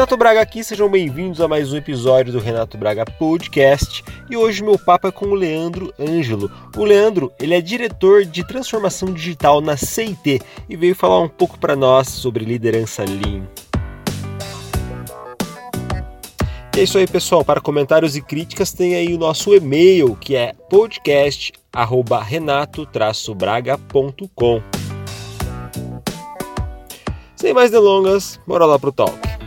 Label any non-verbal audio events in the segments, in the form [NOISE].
Renato Braga aqui, sejam bem-vindos a mais um episódio do Renato Braga Podcast. E hoje meu papo é com o Leandro Ângelo. O Leandro, ele é diretor de transformação digital na CIT e veio falar um pouco para nós sobre liderança Lean. E é isso aí, pessoal. Para comentários e críticas, tem aí o nosso e-mail, que é podcast@renato-braga.com. Sem mais delongas, bora lá pro talk.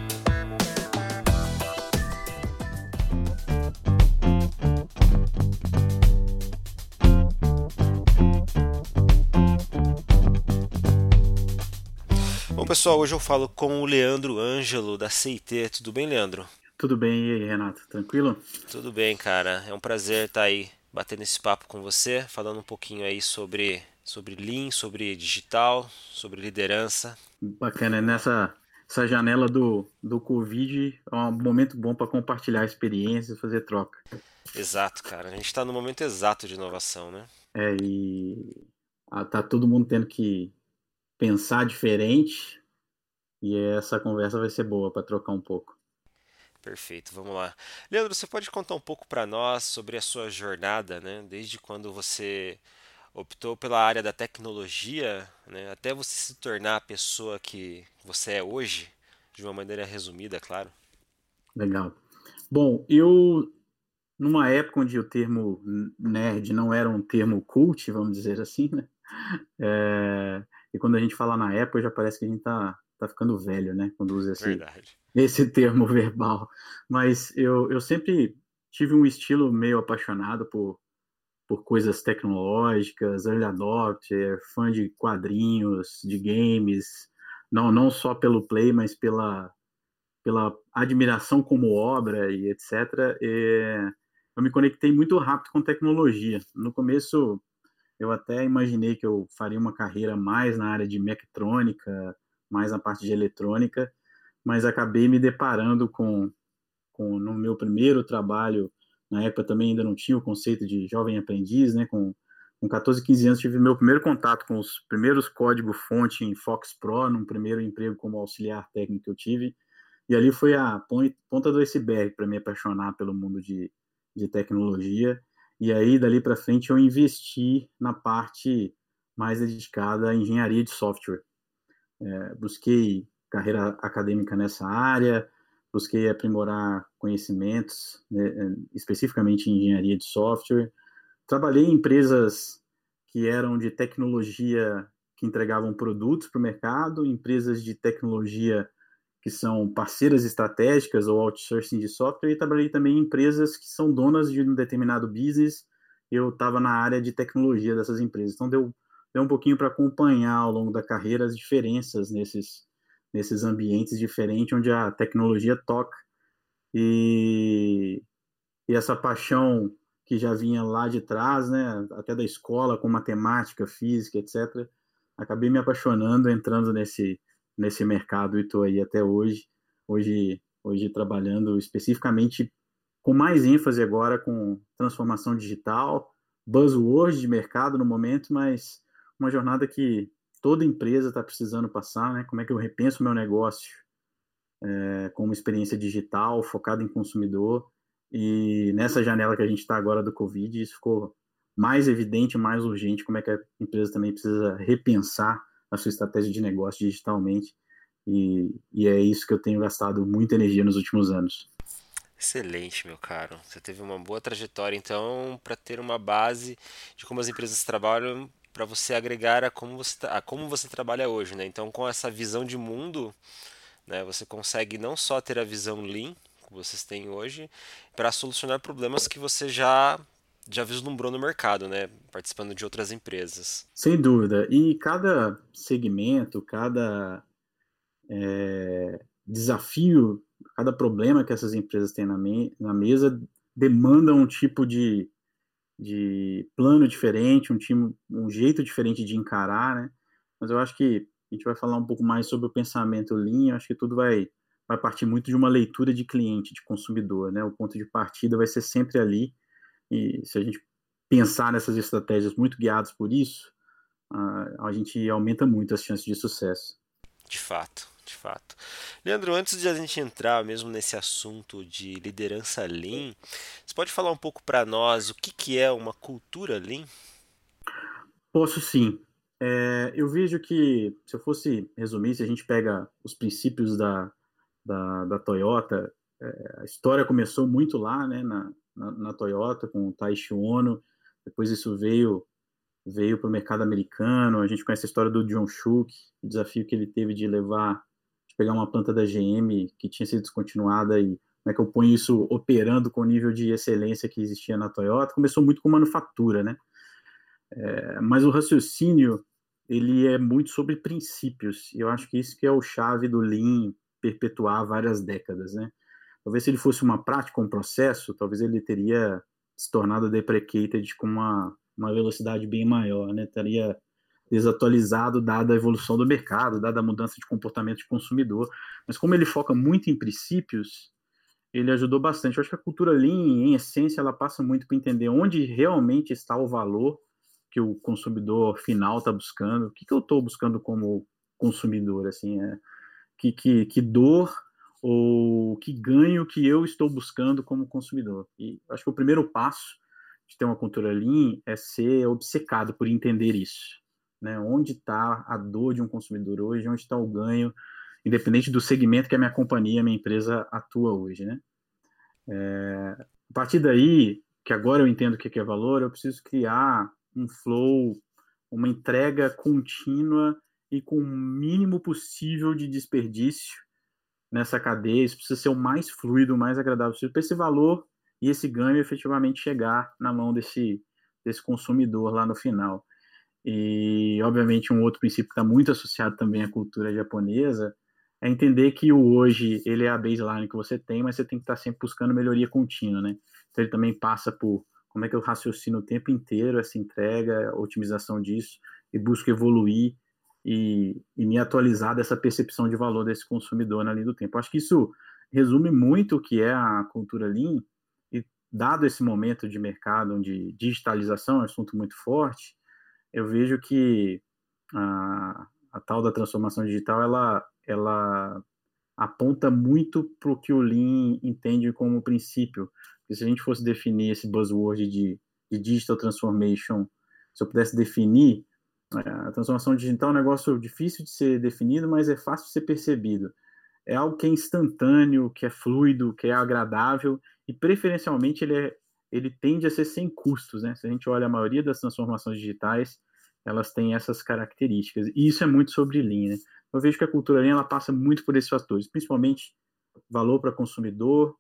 Bom, pessoal, hoje eu falo com o Leandro Ângelo da CIT. Tudo bem, Leandro? Tudo bem, e aí, Renato? Tranquilo? Tudo bem, cara. É um prazer estar aí batendo esse papo com você, falando um pouquinho aí sobre, sobre Lean, sobre digital, sobre liderança. Bacana, nessa essa janela do, do Covid é um momento bom para compartilhar experiências, fazer troca. Exato, cara. A gente está no momento exato de inovação, né? É, e tá todo mundo tendo que pensar diferente e essa conversa vai ser boa para trocar um pouco. Perfeito, vamos lá. Leandro, você pode contar um pouco para nós sobre a sua jornada, né? Desde quando você optou pela área da tecnologia, né, até você se tornar a pessoa que você é hoje, de uma maneira resumida, claro. Legal. Bom, eu numa época onde o termo nerd não era um termo cult, vamos dizer assim, né? É, e quando a gente fala na época, já parece que a gente tá, tá ficando velho, né? Quando usa esse, esse termo verbal. Mas eu, eu sempre tive um estilo meio apaixonado por por coisas tecnológicas, early adopter, fã de quadrinhos, de games, não, não só pelo play, mas pela, pela admiração como obra e etc. E eu me conectei muito rápido com tecnologia. No começo, eu até imaginei que eu faria uma carreira mais na área de mecatrônica, mais na parte de eletrônica, mas acabei me deparando com, com no meu primeiro trabalho na época também ainda não tinha o conceito de jovem aprendiz, né? Com, com 14, 15 anos tive meu primeiro contato com os primeiros código-fonte em Fox Pro, num primeiro emprego como auxiliar técnico que eu tive. E ali foi a ponta do iceberg para me apaixonar pelo mundo de, de tecnologia. E aí, dali para frente, eu investi na parte mais dedicada à engenharia de software. É, busquei carreira acadêmica nessa área, busquei aprimorar conhecimentos, né, eh, especificamente em engenharia de software. Trabalhei em empresas que eram de tecnologia que entregavam produtos para o mercado, empresas de tecnologia que são parceiras estratégicas ou outsourcing de software, e trabalhei também em empresas que são donas de um determinado business. Eu estava na área de tecnologia dessas empresas. Então, deu um pouquinho para acompanhar ao longo da carreira as diferenças nesses, nesses ambientes diferentes onde a tecnologia toca. E, e essa paixão que já vinha lá de trás, né, até da escola, com matemática, física, etc., acabei me apaixonando, entrando nesse, nesse mercado e estou aí até hoje. Hoje, hoje trabalhando especificamente com mais ênfase agora com transformação digital, buzzword de mercado no momento, mas uma jornada que toda empresa está precisando passar, né? Como é que eu repenso o meu negócio é, com uma experiência digital focada em consumidor e nessa janela que a gente está agora do Covid, isso ficou mais evidente, mais urgente, como é que a empresa também precisa repensar a sua estratégia de negócio digitalmente e, e é isso que eu tenho gastado muita energia nos últimos anos. Excelente, meu caro. Você teve uma boa trajetória, então, para ter uma base de como as empresas trabalham para você agregar a como você, a como você trabalha hoje, né? Então, com essa visão de mundo, né, você consegue não só ter a visão Lean, que vocês têm hoje, para solucionar problemas que você já já vislumbrou no mercado, né? Participando de outras empresas. Sem dúvida. E cada segmento, cada é, desafio, cada problema que essas empresas têm na, me na mesa demanda um tipo de, de plano diferente, um time, um jeito diferente de encarar, né? Mas eu acho que a gente vai falar um pouco mais sobre o pensamento Lean, eu acho que tudo vai vai partir muito de uma leitura de cliente, de consumidor, né? O ponto de partida vai ser sempre ali. E se a gente pensar nessas estratégias muito guiadas por isso, a, a gente aumenta muito as chances de sucesso. De fato, de fato. Leandro, antes de a gente entrar mesmo nesse assunto de liderança Lean, você pode falar um pouco para nós o que, que é uma cultura Lean? Posso sim. É, eu vejo que, se eu fosse resumir, se a gente pega os princípios da, da, da Toyota, é, a história começou muito lá, né, na, na, na Toyota, com o Taishi Ono, depois isso veio veio para o mercado americano, a gente conhece a história do John Shook, o desafio que ele teve de levar, de pegar uma planta da GM que tinha sido descontinuada e como é que eu ponho isso operando com o nível de excelência que existia na Toyota, começou muito com manufatura, né? É, mas o raciocínio ele é muito sobre princípios. E eu acho que isso que é o chave do Lean perpetuar várias décadas, né? Talvez se ele fosse uma prática, um processo, talvez ele teria se tornado deprecated com uma, uma velocidade bem maior, né? Estaria desatualizado dada a evolução do mercado, dada a mudança de comportamento de consumidor. Mas como ele foca muito em princípios, ele ajudou bastante. Eu acho que a cultura Lean, em essência, ela passa muito para entender onde realmente está o valor que o consumidor final está buscando, o que, que eu estou buscando como consumidor, assim, é, que, que, que dor ou que ganho que eu estou buscando como consumidor. E acho que o primeiro passo de ter uma cultura lean é ser obcecado por entender isso, né? Onde está a dor de um consumidor hoje, onde está o ganho, independente do segmento que a minha companhia, a minha empresa atua hoje, né? É, a partir daí, que agora eu entendo o que é valor, eu preciso criar um flow, uma entrega contínua e com o mínimo possível de desperdício nessa cadeia. Isso precisa ser o mais fluido, o mais agradável possível, para esse valor e esse ganho efetivamente chegar na mão desse, desse consumidor lá no final. E, obviamente, um outro princípio que está muito associado também à cultura japonesa é entender que o hoje ele é a baseline que você tem, mas você tem que estar tá sempre buscando melhoria contínua, né? Então ele também passa por como é que eu raciocino o tempo inteiro essa entrega, a otimização disso, e busco evoluir e, e me atualizar dessa percepção de valor desse consumidor na linha do tempo. Acho que isso resume muito o que é a cultura Lean, e dado esse momento de mercado onde digitalização é um assunto muito forte, eu vejo que a, a tal da transformação digital, ela, ela aponta muito para o que o Lean entende como princípio, porque se a gente fosse definir esse buzzword de, de digital transformation, se eu pudesse definir, é, a transformação digital é um negócio difícil de ser definido, mas é fácil de ser percebido. É algo que é instantâneo, que é fluido, que é agradável e preferencialmente ele, é, ele tende a ser sem custos, né? Se a gente olha a maioria das transformações digitais, elas têm essas características. E isso é muito sobre Lean, né? Eu vejo que a cultura Lean ela passa muito por esses fatores, principalmente valor para consumidor,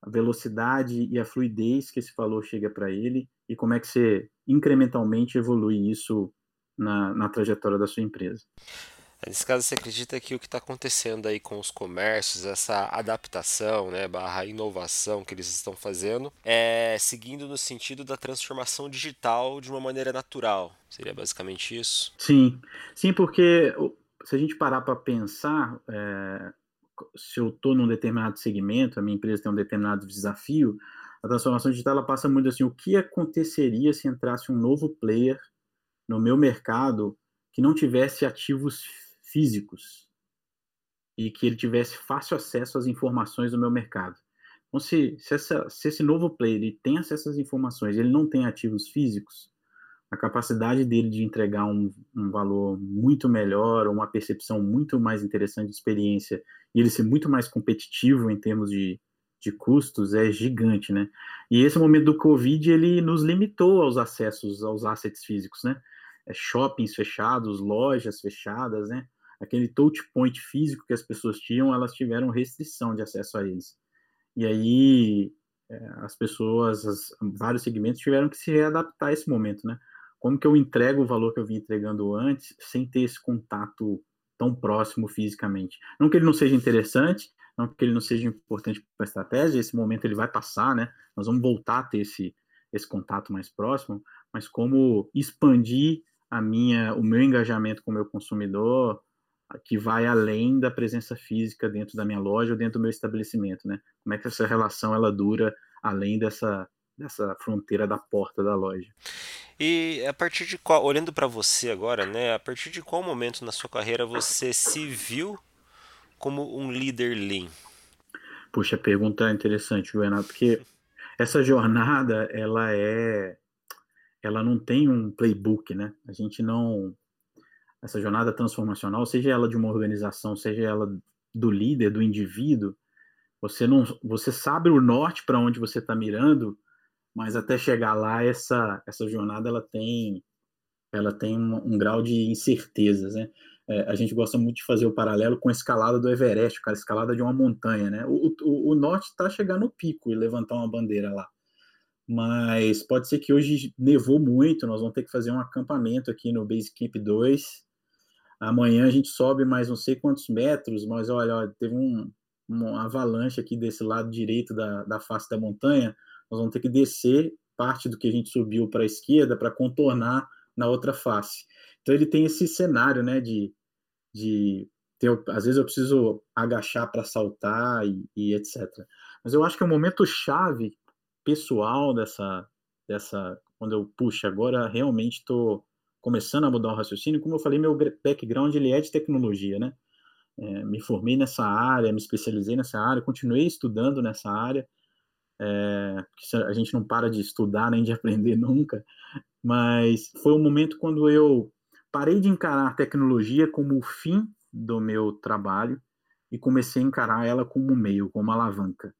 a velocidade e a fluidez que esse valor chega para ele e como é que você incrementalmente evolui isso na, na trajetória da sua empresa. Nesse caso, você acredita que o que está acontecendo aí com os comércios, essa adaptação, né, barra inovação que eles estão fazendo, é seguindo no sentido da transformação digital de uma maneira natural? Seria basicamente isso? Sim, sim, porque se a gente parar para pensar, é, se eu estou num determinado segmento, a minha empresa tem um determinado desafio, a transformação digital ela passa muito assim, o que aconteceria se entrasse um novo player no meu mercado que não tivesse ativos físicos e que ele tivesse fácil acesso às informações do meu mercado. Então, se, se, essa, se esse novo player tem acesso às informações, ele não tem ativos físicos, a capacidade dele de entregar um, um valor muito melhor, uma percepção muito mais interessante de experiência e ele ser muito mais competitivo em termos de, de custos é gigante, né? E esse momento do Covid, ele nos limitou aos acessos aos assets físicos, né? É, shoppings fechados, lojas fechadas, né? Aquele touch point físico que as pessoas tinham, elas tiveram restrição de acesso a eles. E aí é, as pessoas, as, vários segmentos tiveram que se readaptar a esse momento, né? como que eu entrego o valor que eu vim entregando antes sem ter esse contato tão próximo fisicamente. Não que ele não seja interessante, não que ele não seja importante para a estratégia, esse momento ele vai passar, né? Nós vamos voltar a ter esse, esse contato mais próximo, mas como expandir a minha, o meu engajamento com o meu consumidor que vai além da presença física dentro da minha loja ou dentro do meu estabelecimento, né? Como é que essa relação ela dura além dessa dessa fronteira da porta da loja. E a partir de qual, olhando para você agora, né, a partir de qual momento na sua carreira você se viu como um líder Lean? Puxa, pergunta interessante, Renato, porque essa jornada, ela é, ela não tem um playbook, né? A gente não, essa jornada transformacional, seja ela de uma organização, seja ela do líder, do indivíduo, você não, você sabe o norte para onde você está mirando, mas até chegar lá essa essa jornada ela tem ela tem um, um grau de incertezas, né? É, a gente gosta muito de fazer o paralelo com a escalada do Everest, cara, a escalada de uma montanha, né? O, o, o norte está chegando no pico e levantar uma bandeira lá. Mas pode ser que hoje nevou muito, nós vamos ter que fazer um acampamento aqui no Base Camp 2. Amanhã a gente sobe mais não sei quantos metros, mas olha, olha teve um, uma avalanche aqui desse lado direito da, da face da montanha. Nós vamos ter que descer parte do que a gente subiu para a esquerda para contornar na outra face. Então ele tem esse cenário, né, de, de ter, às vezes eu preciso agachar para saltar e, e, etc. Mas eu acho que é um momento chave pessoal dessa, dessa, quando eu puxo agora realmente estou começando a mudar o raciocínio. Como eu falei, meu background ele é de tecnologia, né? É, me formei nessa área, me especializei nessa área, continuei estudando nessa área. É, a gente não para de estudar nem de [LAUGHS] aprender nunca, mas foi um momento quando eu parei de encarar a tecnologia como o fim do meu trabalho e comecei a encarar ela como um meio, como uma alavanca.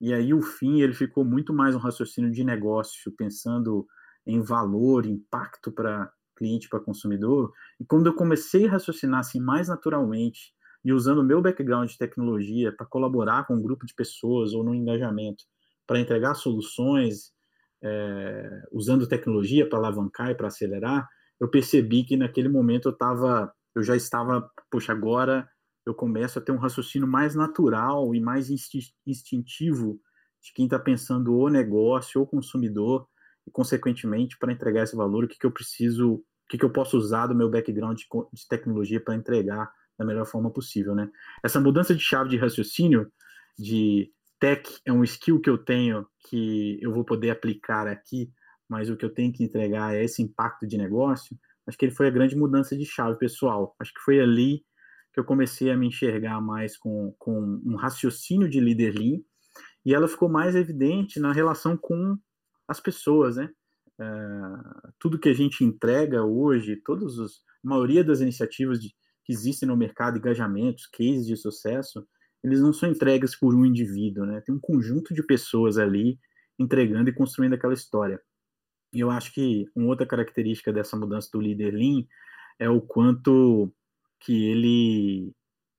E aí o fim ele ficou muito mais um raciocínio de negócio, pensando em valor, impacto para cliente, para consumidor. E quando eu comecei a raciocinar assim mais naturalmente e usando o meu background de tecnologia para colaborar com um grupo de pessoas ou no engajamento para entregar soluções, é, usando tecnologia para alavancar e para acelerar, eu percebi que naquele momento eu estava, eu já estava, poxa, agora eu começo a ter um raciocínio mais natural e mais instintivo de quem está pensando o negócio, o consumidor, e consequentemente para entregar esse valor, o que, que eu preciso, o que, que eu posso usar do meu background de, de tecnologia para entregar da melhor forma possível, né? Essa mudança de chave de raciocínio, de tech é um skill que eu tenho que eu vou poder aplicar aqui mas o que eu tenho que entregar é esse impacto de negócio, acho que ele foi a grande mudança de chave pessoal. Acho que foi ali que eu comecei a me enxergar mais com, com um raciocínio de líder lean, e ela ficou mais evidente na relação com as pessoas, né? É, tudo que a gente entrega hoje, todos os, a maioria das iniciativas de, que existem no mercado, engajamentos, cases de sucesso, eles não são entregues por um indivíduo, né? Tem um conjunto de pessoas ali entregando e construindo aquela história. E eu acho que uma outra característica dessa mudança do líder Lean é o quanto que ele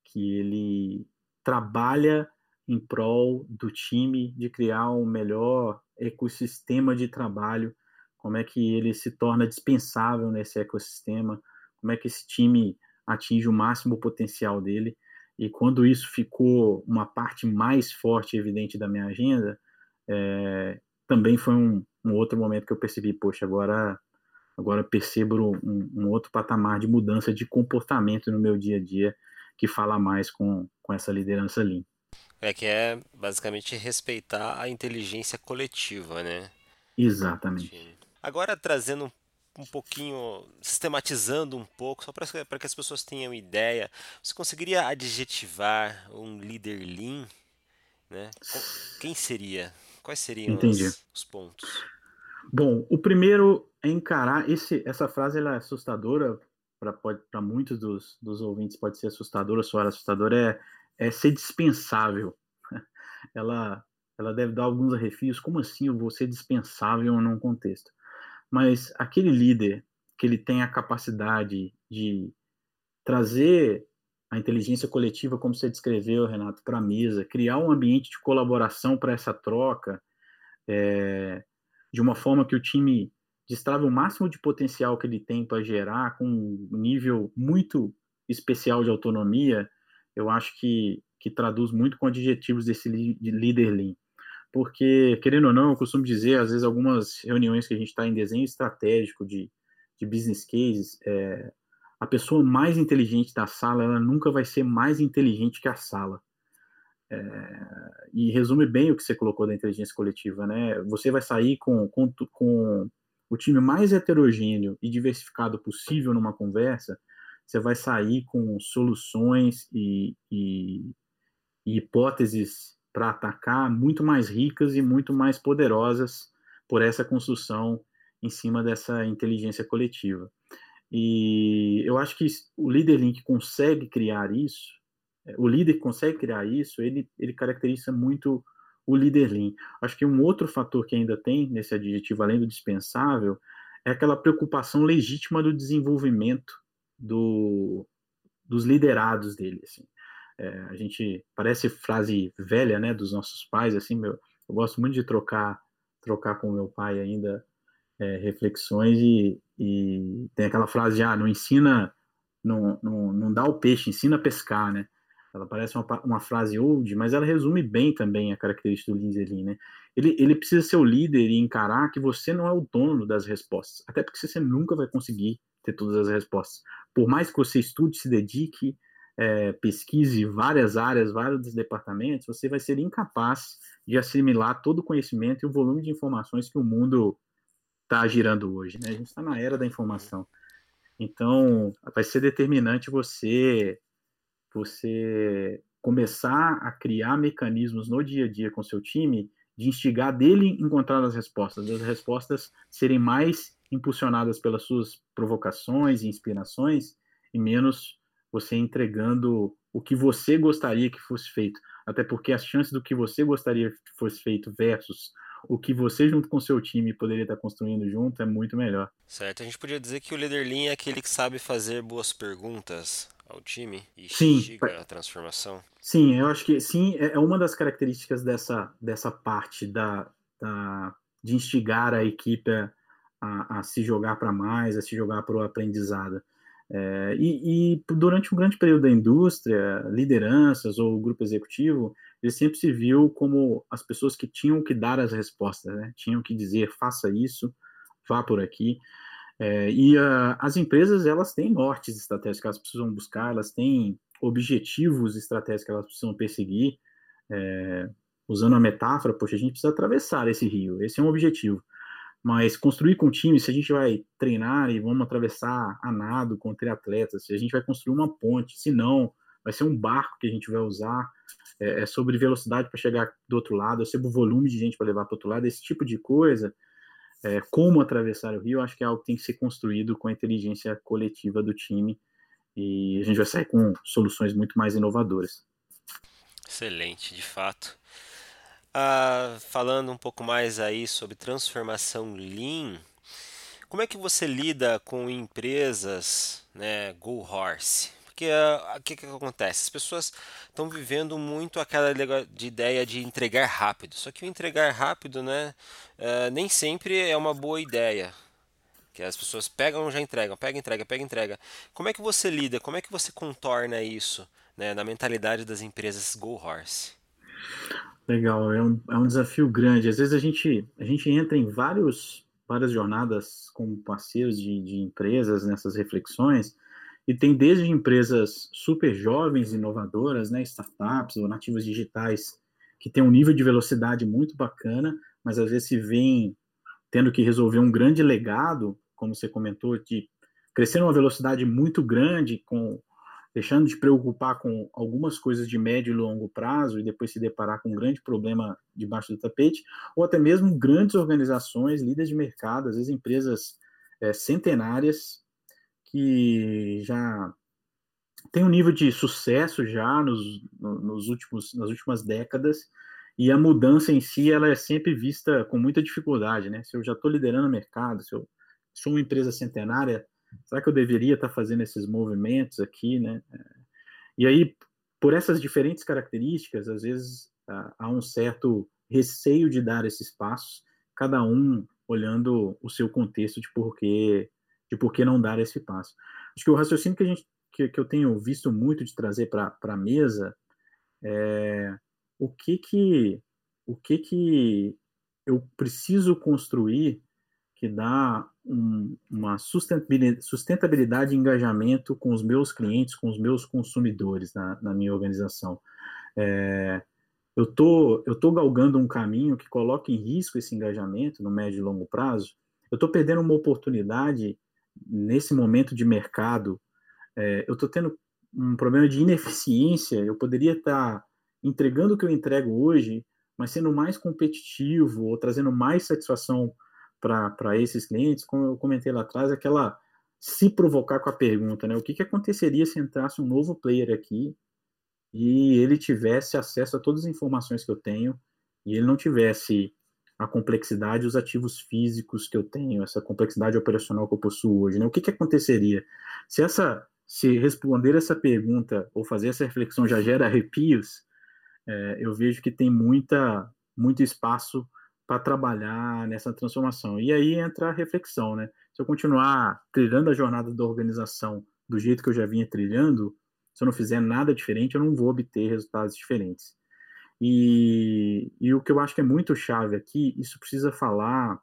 que ele trabalha em prol do time de criar um melhor ecossistema de trabalho, como é que ele se torna dispensável nesse ecossistema, como é que esse time atinge o máximo potencial dele. E quando isso ficou uma parte mais forte e evidente da minha agenda, é, também foi um, um outro momento que eu percebi, poxa, agora agora percebo um, um, outro patamar de mudança de comportamento no meu dia a dia que fala mais com, com essa liderança Lean. É que é basicamente respeitar a inteligência coletiva, né? Exatamente. Agora trazendo um pouquinho, sistematizando um pouco, só para que as pessoas tenham ideia, você conseguiria adjetivar um líder Lean? Né? Quem seria? Quais seriam os, os pontos? Bom, o primeiro é encarar esse, essa frase ela é assustadora para muitos dos, dos ouvintes pode ser assustadora, soar assustadora é, é ser dispensável. [LAUGHS] Ela ela deve dar alguns arrefios. Como assim eu vou ser dispensável num contexto? Mas aquele líder que ele tem a capacidade de trazer a inteligência coletiva, como você descreveu, Renato, para a mesa, criar um ambiente de colaboração para essa troca, é, de uma forma que o time destrave o máximo de potencial que ele tem para gerar, com um nível muito especial de autonomia, eu acho que, que traduz muito com adjetivos desse líder Lean. Porque, querendo ou não, eu costumo dizer, às vezes, algumas reuniões que a gente está em desenho estratégico de, de business cases, é, a pessoa mais inteligente da sala, ela nunca vai ser mais inteligente que a sala. É, e resume bem o que você colocou da inteligência coletiva, né? Você vai sair com, com, com o time mais heterogêneo e diversificado possível numa conversa você vai sair com soluções e, e, e hipóteses para atacar muito mais ricas e muito mais poderosas por essa construção em cima dessa inteligência coletiva. E eu acho que o líder Link consegue criar isso, é, o líder que consegue criar isso, ele, ele caracteriza muito o líder Lean. Acho que um outro fator que ainda tem nesse adjetivo, além do dispensável, é aquela preocupação legítima do desenvolvimento do, dos liderados dele. Assim. É, a gente parece frase velha, né, dos nossos pais. Assim, meu, eu gosto muito de trocar trocar com meu pai ainda é, reflexões e, e, tem aquela frase ah, não ensina, não, não, não dá o peixe, ensina a pescar, né? Ela parece uma, uma frase old, mas ela resume bem também a característica do Lindsay né? Ele, ele precisa ser o líder e encarar que você não é o dono das respostas, até porque você nunca vai conseguir ter todas as respostas. Por mais que você estude, se dedique, é, pesquise várias áreas, vários departamentos, você vai ser incapaz de assimilar todo o conhecimento e o volume de informações que o mundo está girando hoje. Né? A gente está na era da informação. Então, vai ser determinante você você começar a criar mecanismos no dia a dia com seu time de instigar dele encontrar as respostas, as respostas serem mais impulsionadas pelas suas provocações e inspirações e menos você entregando o que você gostaria que fosse feito. Até porque as chances do que você gostaria que fosse feito versus o que você junto com seu time poderia estar construindo junto é muito melhor. Certo, a gente podia dizer que o líder lean é aquele que sabe fazer boas perguntas ao time e sim, a transformação. Sim, eu acho que sim, é, é uma das características dessa, dessa parte da, da de instigar a equipe a, a se jogar para mais, a se jogar para o aprendizado. É, e, e, durante um grande período da indústria, lideranças ou grupo executivo, ele sempre se viu como as pessoas que tinham que dar as respostas, né? tinham que dizer faça isso, vá por aqui. É, e a, as empresas elas têm nortes estratégicos que elas precisam buscar, elas têm objetivos estratégicos que elas precisam perseguir. É, usando a metáfora, poxa, a gente precisa atravessar esse rio, esse é um objetivo. Mas construir com time, se a gente vai treinar e vamos atravessar a nado com triatletas, se a gente vai construir uma ponte, se não, vai ser um barco que a gente vai usar, é, é sobre velocidade para chegar do outro lado, é sobre o volume de gente para levar para o outro lado, esse tipo de coisa, é, como atravessar o rio, acho que é algo que tem que ser construído com a inteligência coletiva do time e a gente vai sair com soluções muito mais inovadoras. Excelente, de fato. Ah, falando um pouco mais aí sobre transformação Lean, como é que você lida com empresas, né, Go Horse? Porque o que, que acontece? As pessoas estão vivendo muito aquela de ideia de entregar rápido. Só que o entregar rápido, né, uh, nem sempre é uma boa ideia. Que as pessoas pegam já entregam, pega, entrega, pega, entrega. Como é que você lida? Como é que você contorna isso né, na mentalidade das empresas Go Horse? Legal, é um, é um desafio grande. Às vezes a gente, a gente entra em vários, várias jornadas como parceiros de, de empresas nessas reflexões, e tem desde empresas super jovens, inovadoras, né, startups ou nativas digitais, que tem um nível de velocidade muito bacana, mas às vezes se vem tendo que resolver um grande legado, como você comentou, de crescer numa velocidade muito grande, com deixando de preocupar com algumas coisas de médio e longo prazo e depois se deparar com um grande problema debaixo do tapete, ou até mesmo grandes organizações, líderes de mercado, às vezes empresas é, centenárias que já têm um nível de sucesso já nos, nos últimos, nas últimas décadas e a mudança em si ela é sempre vista com muita dificuldade, né? Se eu já estou liderando o mercado, se eu sou uma empresa centenária, será que eu deveria estar fazendo esses movimentos aqui, né? E aí, por essas diferentes características, às vezes há um certo receio de dar esses passos, cada um olhando o seu contexto de porquê de por que não dar esse passo. Acho que o raciocínio que a gente que, que eu tenho visto muito de trazer para a mesa é o que que o que que eu preciso construir que dá um, uma sustentabilidade, sustentabilidade e engajamento com os meus clientes, com os meus consumidores na, na minha organização. É, eu tô, eu tô galgando um caminho que coloca em risco esse engajamento no médio e longo prazo. Eu estou perdendo uma oportunidade nesse momento de mercado é, eu estou tendo um problema de ineficiência, eu poderia estar tá entregando o que eu entrego hoje, mas sendo mais competitivo ou trazendo mais satisfação para esses clientes, como eu comentei lá atrás, aquela se provocar com a pergunta, né? O que, que aconteceria se entrasse um novo player aqui e ele tivesse acesso a todas as informações que eu tenho e ele não tivesse a complexidade, os ativos físicos que eu tenho, essa complexidade operacional que eu possuo hoje, né? O que, que aconteceria se essa, se responder essa pergunta ou fazer essa reflexão já gera arrepios? É, eu vejo que tem muita, muito espaço para trabalhar nessa transformação. E aí entra a reflexão, né? Se eu continuar trilhando a jornada da organização do jeito que eu já vinha trilhando, se eu não fizer nada diferente, eu não vou obter resultados diferentes. E, e o que eu acho que é muito chave aqui, isso precisa falar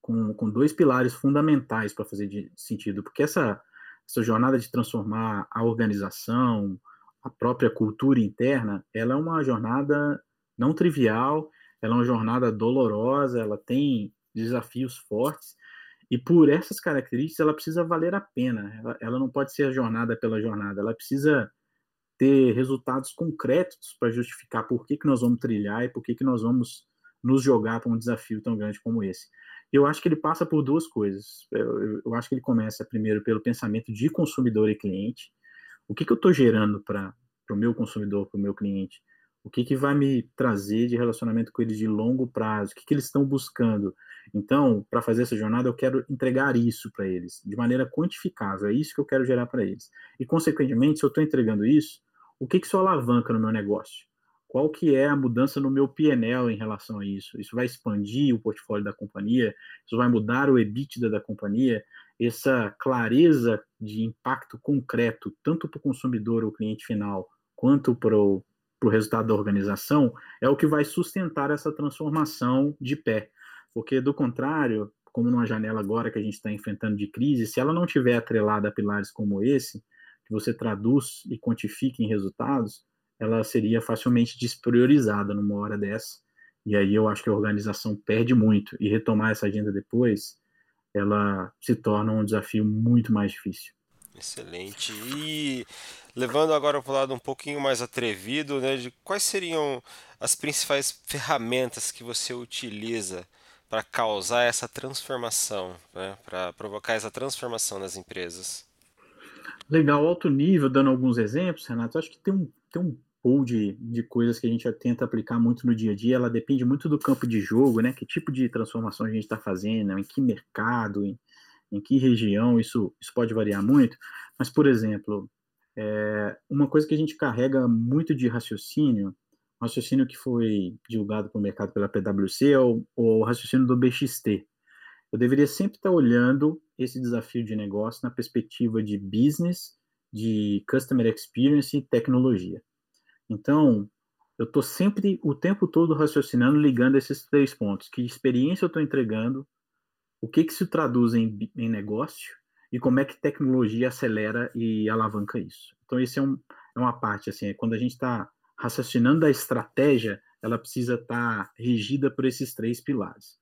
com, com dois pilares fundamentais para fazer de, sentido, porque essa, essa jornada de transformar a organização, a própria cultura interna, ela é uma jornada não trivial ela é uma jornada dolorosa, ela tem desafios fortes, e por essas características ela precisa valer a pena. Ela, ela não pode ser a jornada pela jornada, ela precisa ter resultados concretos para justificar por que, que nós vamos trilhar e por que, que nós vamos nos jogar para um desafio tão grande como esse. Eu acho que ele passa por duas coisas. Eu, eu, acho que ele começa primeiro pelo pensamento de consumidor e cliente. O que, que eu estou gerando para o meu consumidor, para o meu cliente? O que, que vai me trazer de relacionamento com eles de longo prazo? O que, que eles estão buscando? Então, para fazer essa jornada, eu quero entregar isso para eles, de maneira quantificável. É isso que eu quero gerar para eles. E, consequentemente, se eu estou entregando isso, o que, que isso alavanca no meu negócio? Qual que é a mudança no meu PNL em relação a isso? Isso vai expandir o portfólio da companhia? Isso vai mudar o EBITDA da companhia? Essa clareza de impacto concreto, tanto para o consumidor ou cliente final, quanto para o para o resultado da organização é o que vai sustentar essa transformação de pé. Porque, do contrário, como numa janela agora que a gente está enfrentando de crise, se ela não tiver atrelada a pilares como esse, que você traduz e quantifica em resultados, ela seria facilmente despriorizada numa hora dessa. E aí eu acho que a organização perde muito. E retomar essa agenda depois, ela se torna um desafio muito mais difícil. Excelente. E levando agora para o lado um pouquinho mais atrevido, né, de quais seriam as principais ferramentas que você utiliza para causar essa transformação, né, para provocar essa transformação nas empresas? Legal, alto nível, dando alguns exemplos, Renato, acho que tem um, tem um pool de, de coisas que a gente tenta aplicar muito no dia a dia, ela depende muito do campo de jogo, né, que tipo de transformação a gente está fazendo, em que mercado, em, em que região, isso, isso pode variar muito, mas, por exemplo, é, uma coisa que a gente carrega muito de raciocínio, raciocínio que foi divulgado para o mercado pela PwC, é o, o raciocínio do BXT. Eu deveria sempre estar olhando esse desafio de negócio na perspectiva de business, de customer experience e tecnologia. Então, eu estou sempre, o tempo todo, raciocinando, ligando esses três pontos. Que experiência eu estou entregando, o que, que se traduz em, em negócio e como é que tecnologia acelera e alavanca isso. Então, isso é, um, é uma parte, assim, é quando a gente está raciocinando a estratégia, ela precisa estar tá regida por esses três pilares.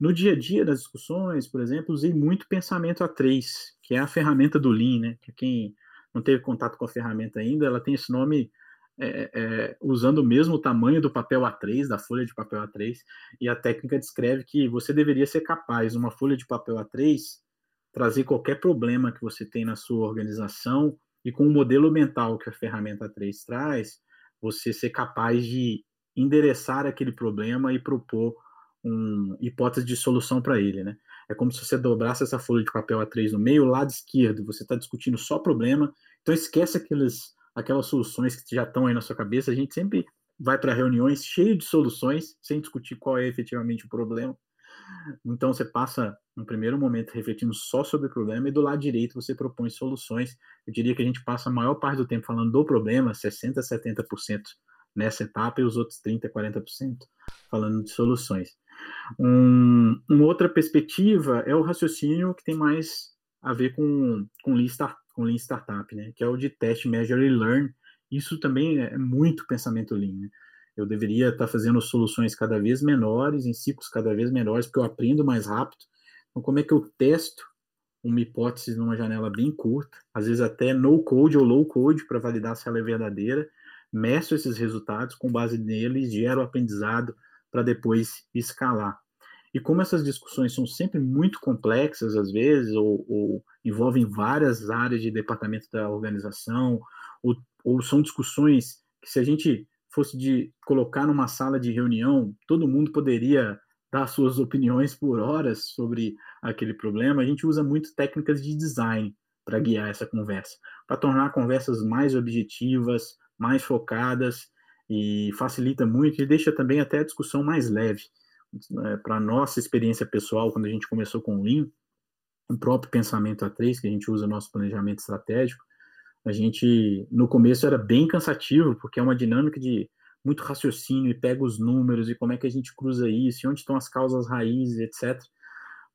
No dia a dia das discussões, por exemplo, usei muito pensamento A3, que é a ferramenta do Lean, né? Para quem não teve contato com a ferramenta ainda, ela tem esse nome é, é, usando o mesmo tamanho do papel A3, da folha de papel A3, e a técnica descreve que você deveria ser capaz, uma folha de papel A3, trazer qualquer problema que você tem na sua organização e com o modelo mental que a ferramenta A3 traz, você ser capaz de endereçar aquele problema e propor uma hipótese de solução para ele, né? É como se você dobrasse essa folha de papel A3 no meio, lado esquerdo, você está discutindo só problema, então esquece aqueles aquelas soluções que já estão aí na sua cabeça. A gente sempre vai para reuniões cheio de soluções, sem discutir qual é efetivamente o problema. Então você passa um primeiro momento refletindo só sobre o problema e do lado direito você propõe soluções. Eu diria que a gente passa a maior parte do tempo falando do problema, 60, 70% nessa etapa e os outros 30, 40% falando de soluções. Um, uma outra perspectiva é o raciocínio que tem mais a ver com, com lista com Lean Startup, né? Que é o de Test, Measure e Learn. Isso também é muito pensamento Lean, né? Eu deveria estar fazendo soluções cada vez menores, em ciclos cada vez menores, porque eu aprendo mais rápido. Então, como é que eu testo uma hipótese numa janela bem curta, às vezes até no code ou low code para validar se ela é verdadeira, meço esses resultados, com base neles gero aprendizado para depois escalar. E como essas discussões são sempre muito complexas, às vezes, ou, ou envolvem várias áreas de departamento da organização, ou, ou são discussões que, se a gente fosse de colocar numa sala de reunião, todo mundo poderia dar suas [LAUGHS] opiniões por horas sobre aquele problema. A gente usa muito técnicas de design para guiar essa conversa, para tornar conversas mais objetivas, mais focadas e facilita muito e deixa também até a discussão mais leve. É, para nossa experiência pessoal, quando a gente começou com o Lean, o próprio pensamento A3, que a gente usa no nosso planejamento estratégico, a gente, no começo era bem cansativo, porque é uma dinâmica de muito raciocínio e pega os números e como é que a gente cruza isso, e onde estão as causas raízes, etc.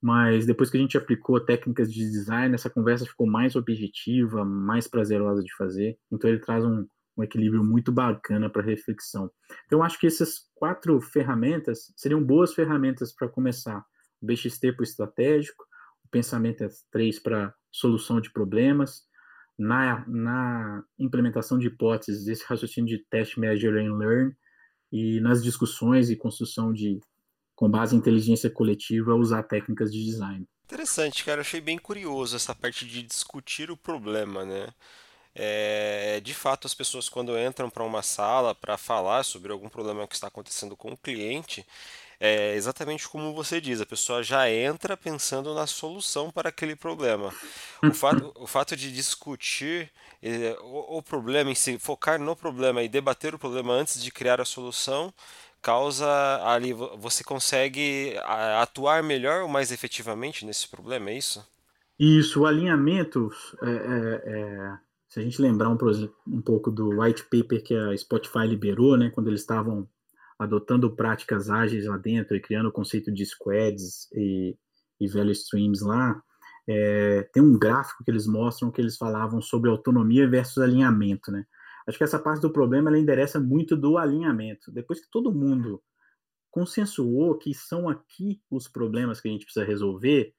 Mas depois que a gente aplicou técnicas de design, essa conversa ficou mais objetiva, mais prazerosa de fazer. Então ele traz um, um equilíbrio muito bacana para reflexão. Então, acho que essas quatro ferramentas seriam boas ferramentas para começar. O BXT para o estratégico, o pensamento é três para solução de problemas, na, na implementação de hipóteses, esse raciocínio de test, measure and learn, e nas discussões e construção de, com base em inteligência coletiva, usar técnicas de design. Interessante, cara. Achei bem curioso essa parte de discutir o problema, né? É, de fato, as pessoas quando entram para uma sala para falar sobre algum problema que está acontecendo com o cliente, é exatamente como você diz, a pessoa já entra pensando na solução para aquele problema. O fato, o fato de discutir é, o, o problema em si, focar no problema e debater o problema antes de criar a solução, causa ali você consegue atuar melhor ou mais efetivamente nesse problema, é isso? Isso, o alinhamento é, é, é se a gente lembrar um, um pouco do white paper que a Spotify liberou, né, quando eles estavam adotando práticas ágeis lá dentro e criando o conceito de squads e, e value streams lá, é, tem um gráfico que eles mostram que eles falavam sobre autonomia versus alinhamento, né? Acho que essa parte do problema ela endereça muito do alinhamento. Depois que todo mundo consensuou que são aqui os problemas que a gente precisa resolver,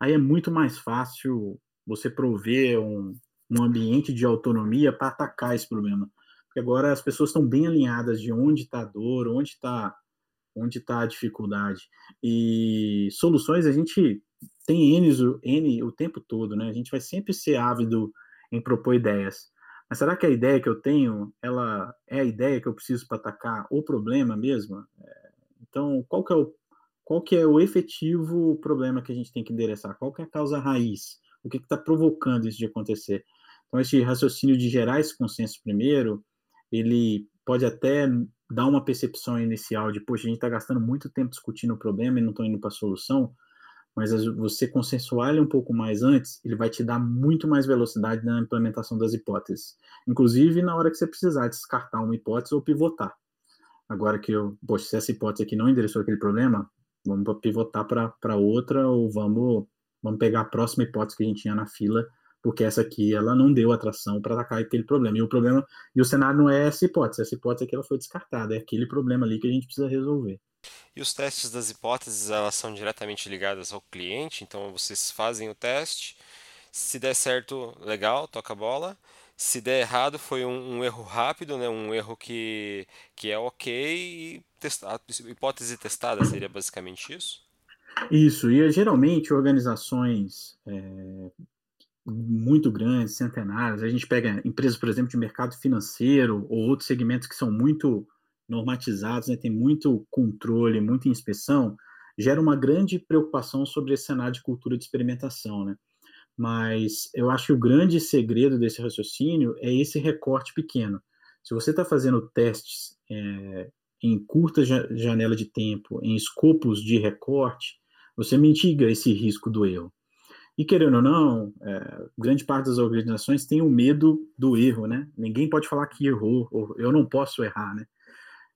aí é muito mais fácil você prover um, um ambiente de autonomia para atacar esse problema. Porque agora as pessoas estão bem alinhadas de onde está a dor, onde está onde está a dificuldade. E soluções a gente tem N, N o tempo todo, né? A gente vai sempre ser ávido em propor ideias. Mas será que a ideia que eu tenho, ela é a ideia que eu preciso para atacar o problema mesmo? É, então, qual que é o qual que é o efetivo problema que a gente tem que endereçar? Qual que é a causa raiz? O que está provocando isso de acontecer? Então, esse raciocínio de gerar esse consenso primeiro, ele pode até dar uma percepção inicial de, poxa, a gente está gastando muito tempo discutindo o problema e não estou indo para a solução, mas você consensuar ele um pouco mais antes, ele vai te dar muito mais velocidade na implementação das hipóteses. Inclusive na hora que você precisar descartar uma hipótese ou pivotar. Agora que eu, poxa, se essa hipótese aqui não endereçou aquele problema, vamos pivotar para outra ou vamos, vamos pegar a próxima hipótese que a gente tinha na fila porque essa aqui ela não deu atração para atacar aquele problema. E o problema e o cenário não é essa hipótese, essa hipótese aqui ela foi descartada, é aquele problema ali que a gente precisa resolver. E os testes das hipóteses elas são diretamente ligadas ao cliente, então vocês fazem o teste, se der certo, legal, toca a bola. Se der errado, foi um, um erro rápido, né? um erro que, que é ok e testar, hipótese testada seria basicamente isso? Isso, e geralmente organizações é, muito grandes, centenárias. A gente pega empresas, por exemplo, de mercado financeiro ou outros segmentos que são muito normatizados, né, tem muito controle, muita inspeção, gera uma grande preocupação sobre esse cenário de cultura de experimentação, né? Mas eu acho que o grande segredo desse raciocínio é esse recorte pequeno. Se você está fazendo testes é, em curta janela de tempo, em escopos de recorte, você mitiga esse risco do erro. E querendo ou não, é, grande parte das organizações tem o medo do erro, né? Ninguém pode falar que errou, ou eu não posso errar, né?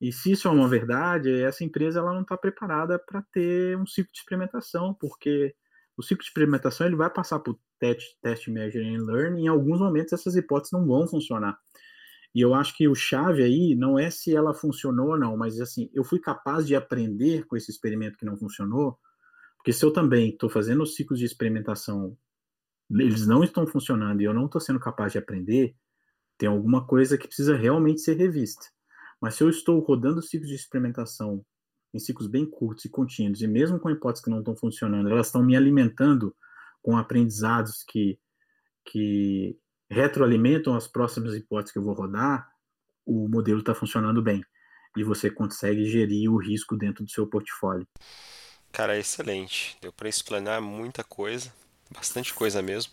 E se isso é uma verdade, essa empresa ela não está preparada para ter um ciclo de experimentação, porque o ciclo de experimentação ele vai passar por teste, teste, measure and learn, e em alguns momentos essas hipóteses não vão funcionar. E eu acho que o chave aí não é se ela funcionou ou não, mas assim, eu fui capaz de aprender com esse experimento que não funcionou, porque se eu também estou fazendo ciclos de experimentação eles não estão funcionando e eu não estou sendo capaz de aprender, tem alguma coisa que precisa realmente ser revista. Mas se eu estou rodando ciclos de experimentação em ciclos bem curtos e contínuos, e mesmo com hipóteses que não estão funcionando, elas estão me alimentando com aprendizados que, que retroalimentam as próximas hipóteses que eu vou rodar, o modelo está funcionando bem. E você consegue gerir o risco dentro do seu portfólio. Cara, excelente. Deu para explanar muita coisa, bastante coisa mesmo.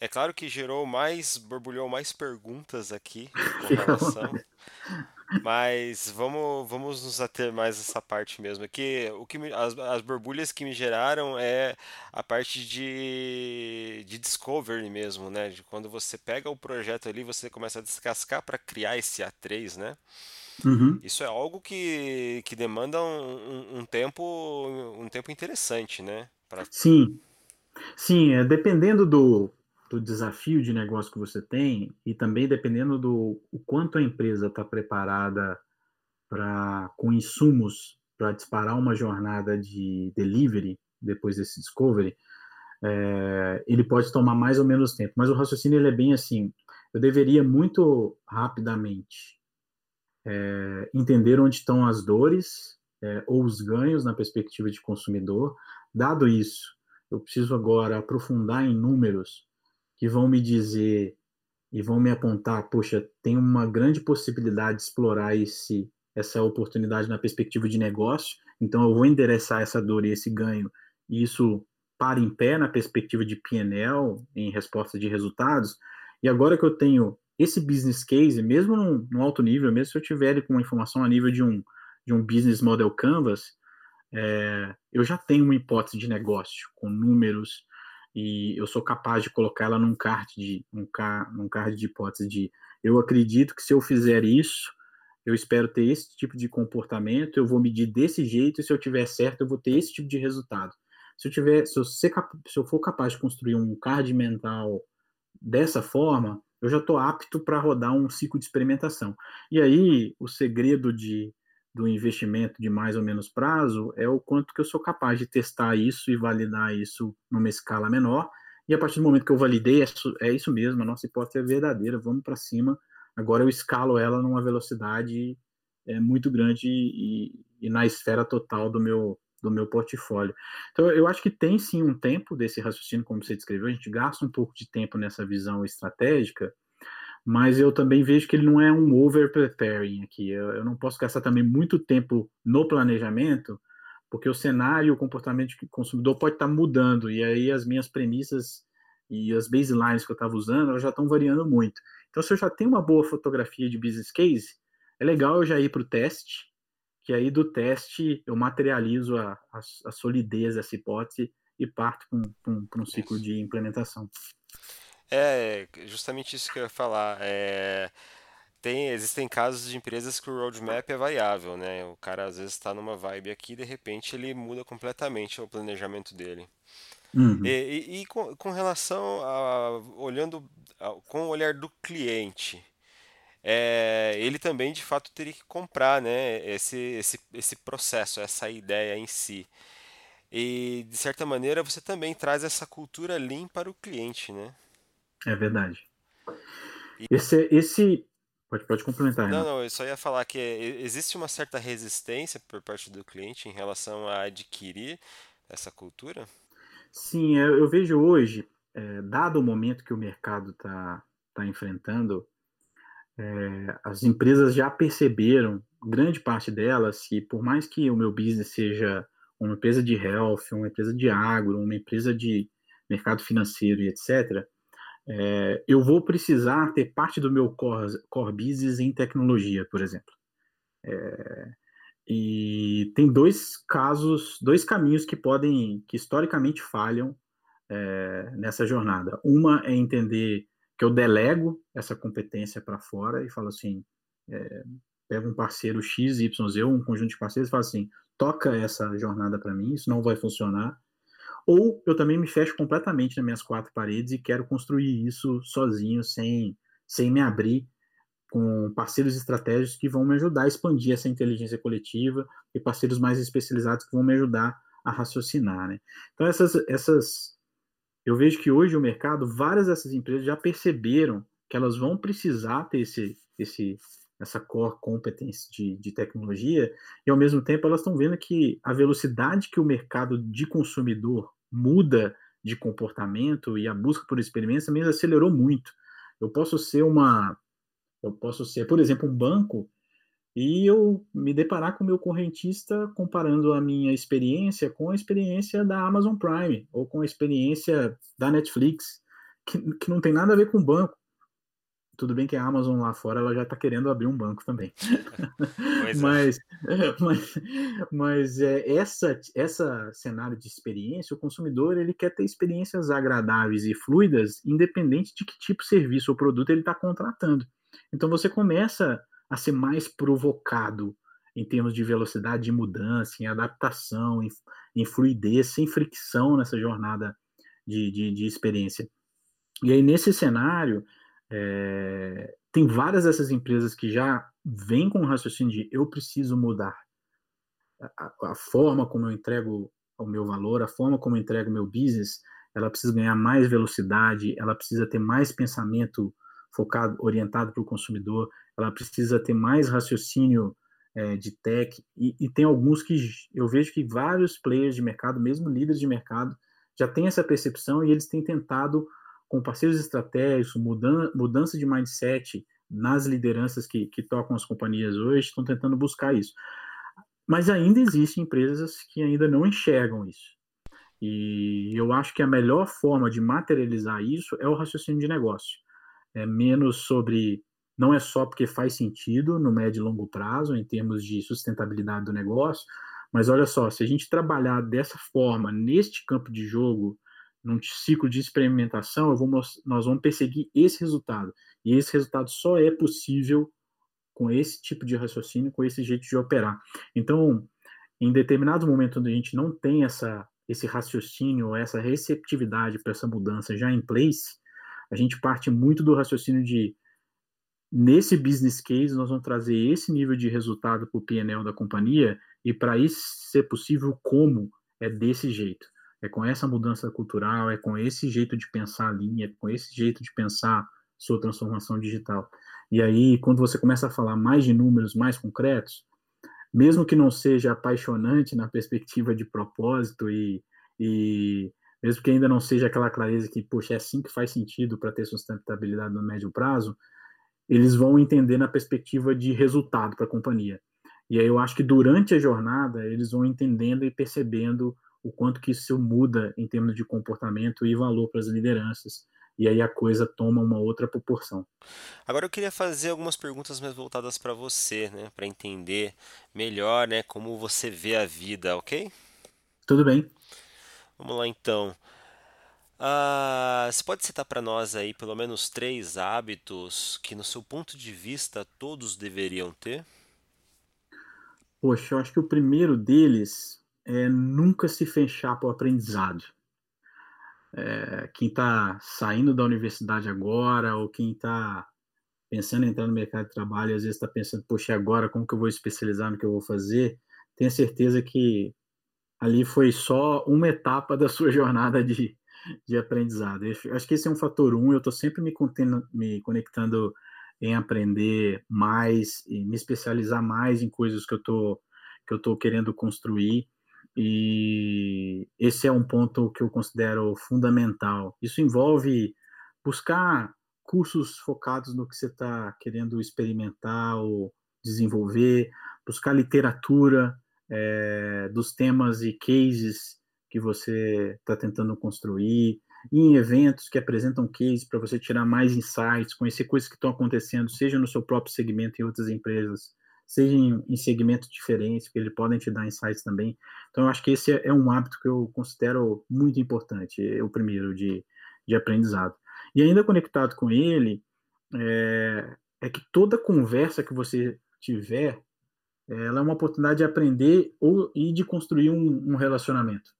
É claro que gerou mais, borbulhou mais perguntas aqui com [LAUGHS] relação. Mas vamos, vamos nos ater mais essa parte mesmo. Aqui, o que me- as, as borbulhas que me geraram é a parte de, de discovery mesmo, né? De quando você pega o projeto ali, você começa a descascar para criar esse A3, né? Uhum. Isso é algo que, que demanda um, um- um tempo, um tempo interessante, né? Pra... Sim, sim, é, dependendo do, do desafio de negócio que você tem e também dependendo do o quanto a empresa está preparada para com insumos para disparar uma jornada de delivery depois desse discovery, é, ele pode tomar mais ou menos tempo. Mas o raciocínio ele é bem assim: eu deveria muito rapidamente é, entender onde estão as dores é, ou os ganhos na perspectiva de consumidor. Dado isso, eu preciso agora aprofundar em números que vão me dizer e vão me apontar, poxa, tem uma grande possibilidade de explorar esse, essa oportunidade na perspectiva de negócio, então eu vou endereçar essa dor e esse ganho, e isso para em pé na perspectiva de PNL, em resposta de resultados, e agora que eu tenho esse business case, mesmo no, no alto nível, mesmo se eu tiver com uma informação a nível de um, de um business model canvas, é, eu já tenho uma hipótese de negócio com números, e eu sou capaz de colocar ela num card de um car, num card de hipótese de eu acredito que se eu fizer isso, eu espero ter esse tipo de comportamento, eu vou medir desse jeito e se eu tiver certo, eu vou ter esse tipo de resultado. Se eu tiver, se eu, ser, se eu for capaz de construir um card mental dessa forma, eu já estou apto para rodar um ciclo de experimentação. E aí, o segredo de do investimento de mais ou menos prazo é o quanto que eu sou capaz de testar isso e validar isso numa escala menor. E a partir do momento que eu validei, é isso, é isso mesmo, a nossa hipótese é verdadeira, vamos para cima. Agora eu escalo ela numa velocidade é, muito grande e, e, na esfera total do meu, do meu portfólio. Então, eu acho que tem sim um tempo desse raciocínio, como você descreveu, a gente gasta um pouco de tempo nessa visão estratégica, mas eu também vejo que ele não é um over preparing aqui. Eu, eu, não posso gastar também muito tempo no planejamento, porque o cenário, o comportamento do consumidor pode estar mudando e aí as minhas premissas e as baselines que eu estava usando elas já estão variando muito. Então, se eu já tenho uma boa fotografia de business case, é legal eu já ir para o teste, que aí do teste eu materializo a, a, a solidez dessa hipótese e parto para um ciclo de implementação. É justamente isso que eu ia falar. É, tem, existem casos de empresas que o roadmap é variável, né? O cara às vezes está numa vibe aqui e de repente ele muda completamente o planejamento dele. Uhum. E, e, e com, com relação a olhando a, com o olhar do cliente, é, ele também de fato teria que comprar, né? Esse, esse, esse processo, essa ideia em si. E de certa maneira você também traz essa cultura lean para o cliente, né? É verdade. Esse, esse pode, pode complementar. Não, Renato. não, eu só ia falar que existe uma certa resistência por parte do cliente em relação a adquirir essa cultura? Sim, eu, eu vejo hoje, é, dado o momento que o mercado está tá enfrentando, é, as empresas já perceberam, grande parte delas, que por mais que o meu business seja uma empresa de health, uma empresa de agro, uma empresa de mercado financeiro e etc., é, eu vou precisar ter parte do meu core, core business em tecnologia, por exemplo. É, e tem dois casos, dois caminhos que podem, que historicamente falham é, nessa jornada. Uma é entender que eu delego essa competência para fora e falo assim, é, pego um parceiro X, Y, Z, um conjunto de parceiros e falo assim, toca essa jornada para mim, isso não vai funcionar. Ou eu também me fecho completamente nas minhas quatro paredes e quero construir isso sozinho, sem, sem me abrir com parceiros estratégicos que vão me ajudar a expandir essa inteligência coletiva e parceiros mais especializados que vão me ajudar a raciocinar, né? Então essas essas eu vejo que hoje o mercado, várias dessas empresas já perceberam que elas vão precisar ter esse, esse, essa core competence de, de tecnologia, e ao mesmo tempo elas estão vendo que a velocidade que o mercado de consumidor muda de comportamento e a busca por experiência também acelerou muito. Eu posso ser uma, eu posso ser, por exemplo, um banco e eu me deparar com o meu correntista comparando a minha experiência com a experiência da Amazon Prime ou com a experiência da Netflix, que, que não tem nada a ver com o banco. Tudo bem que a Amazon lá fora ela já está querendo abrir um banco também. [LAUGHS] É. mas, [LAUGHS] mas, mas é, essa, essa cenário de experiência, o consumidor ele quer ter experiências agradáveis e fluidas, independente de que tipo de serviço ou produto ele está contratando. Então você começa a ser mais provocado em termos de velocidade de mudança, em adaptação, em, em fluidez, sem fricção nessa jornada de, de, de experiência. E aí, nesse cenário, é, tem várias dessas empresas que já vêm com o raciocínio de eu preciso mudar a, a, forma como eu entrego o meu valor, a forma como eu entrego o meu business, ela precisa ganhar mais velocidade, ela precisa ter mais pensamento focado, orientado para o consumidor, ela precisa ter mais raciocínio é, de tech, e, e, tem alguns que eu vejo que vários players de mercado, mesmo líderes de mercado, já têm essa percepção e eles têm tentado com parceiros estratégicos, mudan mudança de mindset nas lideranças que, que tocam as companhias hoje, estão tentando buscar isso. Mas ainda existem empresas que ainda não enxergam isso. E eu acho que a melhor forma de materializar isso é o raciocínio de negócio. É menos sobre. Não é só porque faz sentido no médio e longo prazo, em termos de sustentabilidade do negócio, mas olha só, se a gente trabalhar dessa forma, neste campo de jogo, num ciclo de experimentação, vou, nós vamos perseguir esse resultado. E esse resultado só é possível com esse tipo de raciocínio, com esse jeito de operar. Então, em determinado momento onde a gente não tem essa, esse raciocínio, essa receptividade para essa mudança já em place, a gente parte muito do raciocínio de nesse business case nós vamos trazer esse nível de resultado para o PNL da companhia e para isso ser possível como é desse jeito é com essa mudança cultural, é com esse jeito de pensar a linha, é com esse jeito de pensar sua transformação digital. E aí, quando você começa a falar mais de números mais concretos, mesmo que não seja apaixonante na perspectiva de propósito e, e mesmo que ainda não seja aquela clareza que, poxa, é assim que faz sentido para ter sustentabilidade no médio prazo, eles vão entender na perspectiva de resultado para a companhia. E aí eu acho que durante a jornada eles vão entendendo e percebendo o quanto que isso muda em termos de comportamento e valor para as lideranças. E aí a coisa toma uma outra proporção. Agora eu queria fazer algumas perguntas mais voltadas para você, né, para entender melhor, né, como você vê a vida, ok? Tudo bem. Vamos lá então. Ah, você pode citar para nós aí pelo menos três hábitos que, no seu ponto de vista, todos deveriam ter? Poxa, eu acho que o primeiro deles é nunca se fechar para o aprendizado. É, quem está saindo da universidade agora, ou quem está pensando em entrar no mercado de trabalho, às vezes está pensando, poxa, agora como que eu vou especializar no que eu vou fazer? Tenha certeza que ali foi só uma etapa da sua jornada de, de aprendizado. Eu acho que esse é um fator um, eu estou sempre me, contendo, me conectando em aprender mais e me especializar mais em coisas que eu tô, que eu estou querendo construir. E esse é um ponto que eu considero fundamental. Isso envolve buscar cursos focados no que você está querendo experimentar ou desenvolver, buscar literatura é, dos temas e cases que você está tentando construir, em eventos que apresentam cases para você tirar mais insights, conhecer coisas que estão acontecendo, seja no seu próprio segmento em outras empresas, seja em, em segmentos diferentes, que eles podem te dar insights também. Então, eu acho que esse é, é um hábito que eu considero muito importante, é o primeiro de, de aprendizado. E ainda conectado com ele, é, é que toda conversa que você tiver, ela é uma oportunidade de aprender ou, e de construir um, um relacionamento.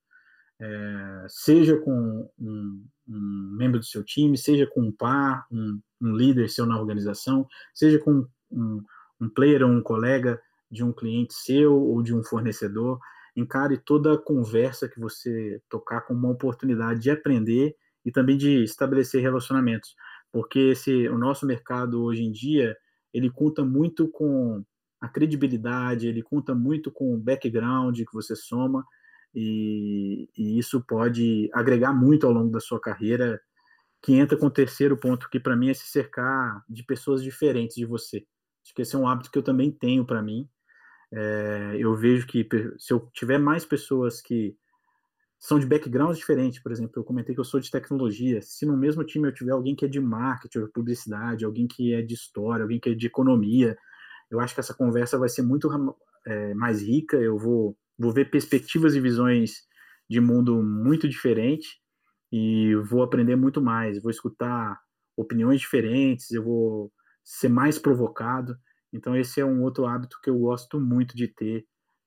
É, seja com um, um, membro do seu time, seja com um par, um, um líder seu na organização, seja com um, um player ou um colega de um cliente seu ou de um fornecedor. Encare toda conversa que você tocar como uma oportunidade de aprender e também de estabelecer relacionamentos, porque esse, o nosso mercado hoje em dia ele conta muito com a credibilidade, ele conta muito com o background que você soma e, e isso pode agregar muito ao longo da sua carreira. Que entra com o terceiro ponto, que para mim é se cercar de pessoas diferentes de você. Acho que esse é um hábito que eu também tenho para mim. É, eu vejo que se eu tiver mais pessoas que são de backgrounds diferentes, por exemplo, eu comentei que eu sou de tecnologia. Se no mesmo time eu tiver alguém que é de marketing ou publicidade, alguém que é de história, alguém que é de economia, eu acho que essa conversa vai ser muito é, mais rica. Eu vou, vou ver perspectivas e visões de mundo muito diferentes e vou aprender muito mais. Vou escutar opiniões diferentes, eu vou ser mais provocado. Então, esse é um outro hábito que eu gosto muito de ter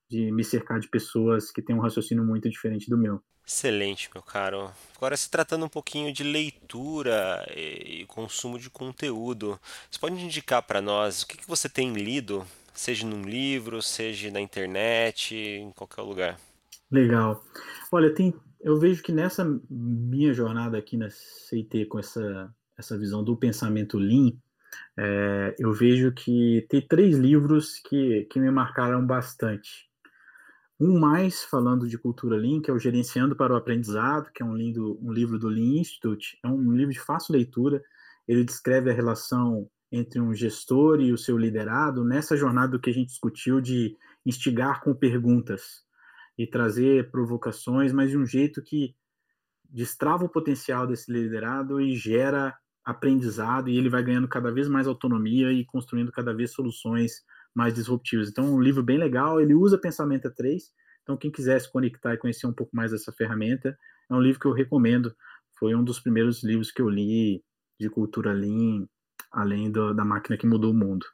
de me cercar de pessoas que têm um raciocínio muito diferente do meu. Excelente, meu caro. Agora, se tratando um pouquinho de leitura e consumo de conteúdo, você pode indicar para nós o que, que você tem lido, seja num livro, seja na internet, em qualquer lugar? Legal. Olha, tem, eu vejo que nessa minha jornada aqui na CIT com essa, essa visão do pensamento Lean, é, eu vejo que tem três livros que, que me marcaram bastante. Um mais falando de cultura Lean, que é o Gerenciando para o Aprendizado, que é um, lindo, um livro do Lean Institute. É um livro de fácil leitura. Ele descreve a relação entre um gestor e o seu liderado nessa jornada que a gente discutiu de instigar com perguntas e trazer provocações, mas de um jeito que destrava o potencial desse liderado e gera aprendizado e ele vai ganhando cada vez mais autonomia e construindo cada vez soluções mais disruptivos. Então, um livro bem legal, ele usa Pensamento 3, então quem quiser se conectar e conhecer um pouco mais dessa ferramenta, é um livro que eu recomendo, foi um dos primeiros livros que eu li de cultura Lean, além do, da máquina que mudou o mundo.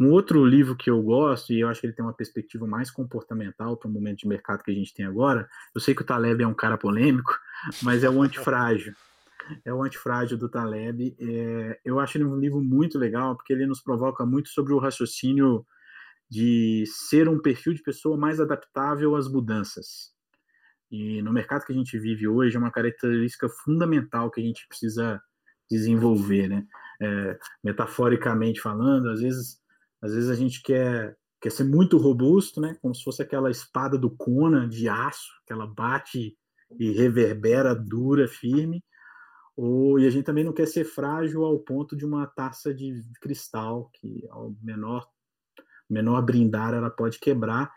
Um outro livro que eu gosto, e eu acho que ele tem uma perspectiva mais comportamental para o momento de mercado que a gente tem agora, eu sei que o Taleb é um cara polêmico, [LAUGHS] mas é o Antifrágil é o Antifrágil do Taleb. É, eu acho ele um livro muito legal, porque ele nos provoca muito sobre o raciocínio de ser um perfil de pessoa mais adaptável às mudanças. E no mercado que a gente vive hoje, é uma característica fundamental que a gente precisa desenvolver, né? É, metaforicamente falando, às vezes, às vezes a gente quer, quer ser muito robusto, né? Como se fosse aquela espada do Conan de aço, que ela bate e reverbera dura, firme, ou, e a gente também não quer ser frágil ao ponto de uma taça de cristal, que ao menor, menor brindar ela pode quebrar.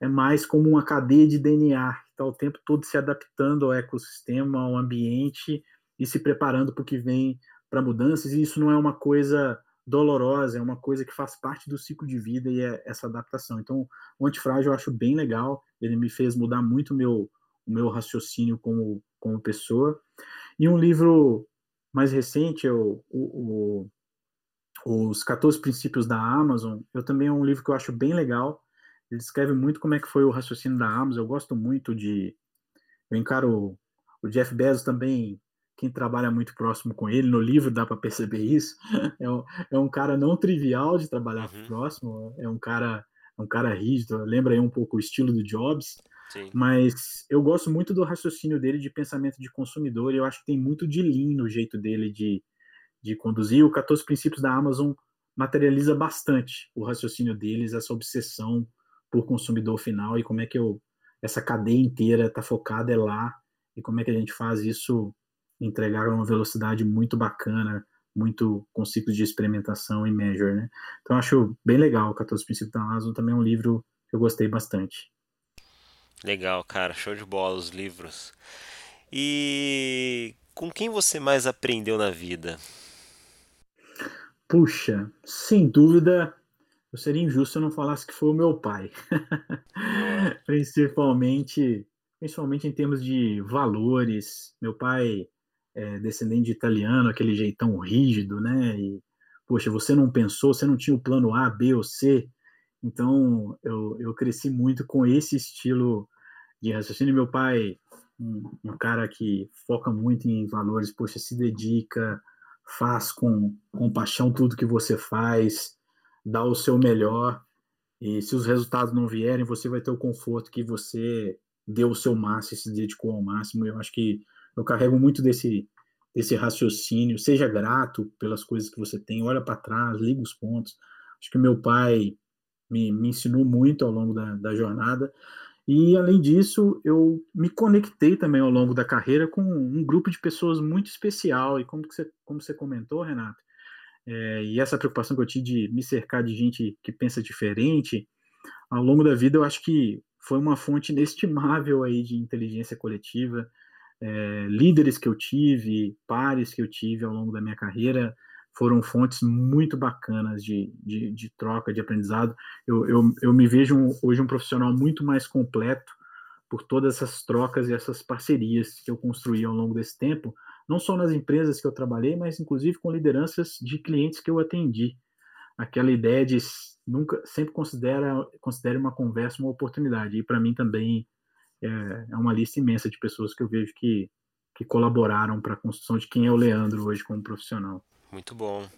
É mais como uma cadeia de DNA, que está o tempo todo se adaptando ao ecossistema, ao ambiente e se preparando para o que vem para mudanças. E isso não é uma coisa dolorosa, é uma coisa que faz parte do ciclo de vida e é essa adaptação. Então, o antifrágil eu acho bem legal, ele me fez mudar muito meu, o meu raciocínio como, como pessoa. E um livro mais recente, o, o, o, Os 14 Princípios da Amazon, eu também é um livro que eu acho bem legal. Ele descreve muito como é que foi o raciocínio da Amazon. Eu gosto muito de. Eu encaro o Jeff Bezos também, quem trabalha muito próximo com ele, no livro dá para perceber isso. [LAUGHS] É um, é um cara não trivial de trabalhar uhum. próximo, é um cara, é um cara rígido, lembra aí um pouco o estilo do Jobs. Sim. Mas eu gosto muito do raciocínio dele de pensamento de consumidor e eu acho que tem muito de lean no jeito dele de, de conduzir. O 14 Princípios da Amazon materializa bastante o raciocínio deles, essa obsessão por consumidor final e como é que eu, essa cadeia inteira está focada é lá e como é que a gente faz isso entregar uma velocidade muito bacana, muito com ciclos de experimentação e measure, né? Então acho bem legal o 14 Princípios da Amazon, também é um livro que eu gostei bastante. Legal, cara, show de bola os livros. E com quem você mais aprendeu na vida? Puxa, sem dúvida, eu seria injusto se eu não falasse que foi o meu pai. [LAUGHS] principalmente, principalmente em termos de valores. Meu pai é descendente de italiano, aquele jeitão rígido, né? E, poxa, você não pensou, você não tinha o plano A, B ou C. Então, eu, eu cresci muito com esse estilo de raciocínio. Meu pai, um, um, cara que foca muito em valores, poxa, se dedica, faz com, com paixão tudo que você faz, dá o seu melhor. E se os resultados não vierem, você vai ter o conforto que você deu o seu máximo, se dedicou ao máximo. Eu acho que eu carrego muito desse, esse raciocínio, seja grato pelas coisas que você tem, olha para trás, liga os pontos. Acho que meu pai me, me ensinou muito ao longo da, da jornada. E, além disso, eu me conectei também ao longo da carreira com um grupo de pessoas muito especial. E como você, como você comentou, Renato, é, e essa preocupação que eu tive de me cercar de gente que pensa diferente, ao longo da vida eu acho que foi uma fonte inestimável aí de inteligência coletiva. É, líderes que eu tive, pares que eu tive ao longo da minha carreira, foram fontes muito bacanas de, de, de troca, de aprendizado. Eu, eu, eu me vejo hoje um profissional muito mais completo por todas essas trocas e essas parcerias que eu construí ao longo desse tempo, não só nas empresas que eu trabalhei, mas inclusive com lideranças de clientes que eu atendi. Aquela ideia de nunca sempre considera considere uma conversa uma oportunidade. E para mim também é, é, uma lista imensa de pessoas que eu vejo que, que colaboraram para a construção de quem é o Leandro hoje como profissional. Muito bom.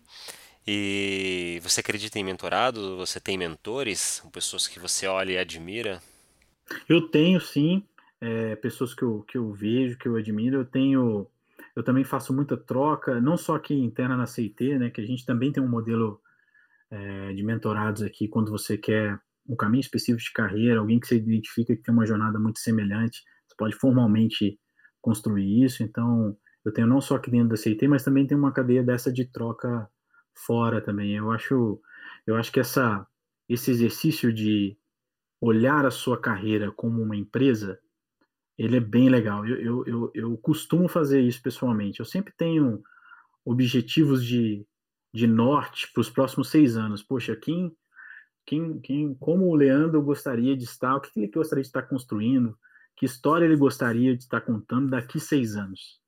E você acredita em mentorado? Você tem mentores? Pessoas que você olha e admira? Eu tenho sim, é, pessoas que eu, que eu vejo, que eu admiro. Eu tenho, eu também faço muita troca, não só aqui interna na CIT, né, que a gente também tem um modelo é, de mentorados aqui quando você quer um caminho específico de carreira, alguém que você identifica que tem uma jornada muito semelhante, você pode formalmente construir isso. Então, eu tenho não só aqui dentro da CIT, mas também tem uma cadeia dessa de troca fora também. Eu acho, eu acho que essa, esse exercício de olhar a sua carreira como uma empresa, ele é bem legal. Eu, eu, eu, eu costumo fazer isso pessoalmente. Eu sempre tenho objetivos de, de norte para os próximos seis anos. Poxa, quem, quem, quem, como o Leandro gostaria de estar, o que ele gostaria de estar construindo, que história ele gostaria de estar contando daqui seis anos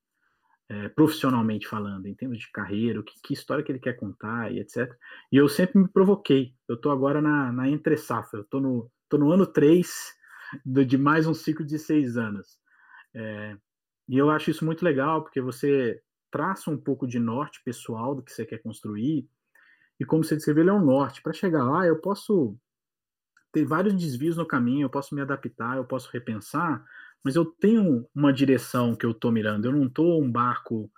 é, profissionalmente falando, em termos de carreira, que, que, história que ele quer contar e etc. E eu sempre me provoquei. Eu estou agora na, na entre safra, eu estou no, tô no ano 3 do, de mais um ciclo de seis anos. É, e eu acho isso muito legal, porque você traça um pouco de norte pessoal do que você quer construir, e como você descreveu, ele é um norte. Para chegar lá, eu posso ter vários desvios no caminho, eu posso me adaptar, eu posso repensar, mas eu tenho uma direção que eu estou mirando, eu não estou um barco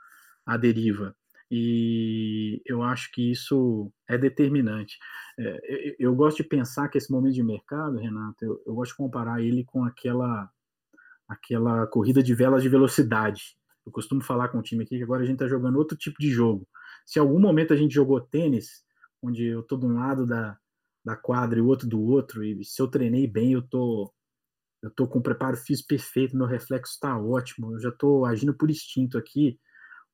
à deriva. E eu acho que isso é determinante. É, eu, gosto de pensar que esse momento de mercado, Renato, eu, eu gosto de comparar ele com aquela aquela corrida de velas de velocidade. Eu costumo falar com o time aqui que agora a gente está jogando outro tipo de jogo. Se em algum momento a gente jogou tênis, onde eu estou de um lado da, da quadra e o outro do outro, e se eu treinei bem, eu tô eu tô com o preparo físico perfeito, meu reflexo está ótimo, eu já estou agindo por instinto aqui.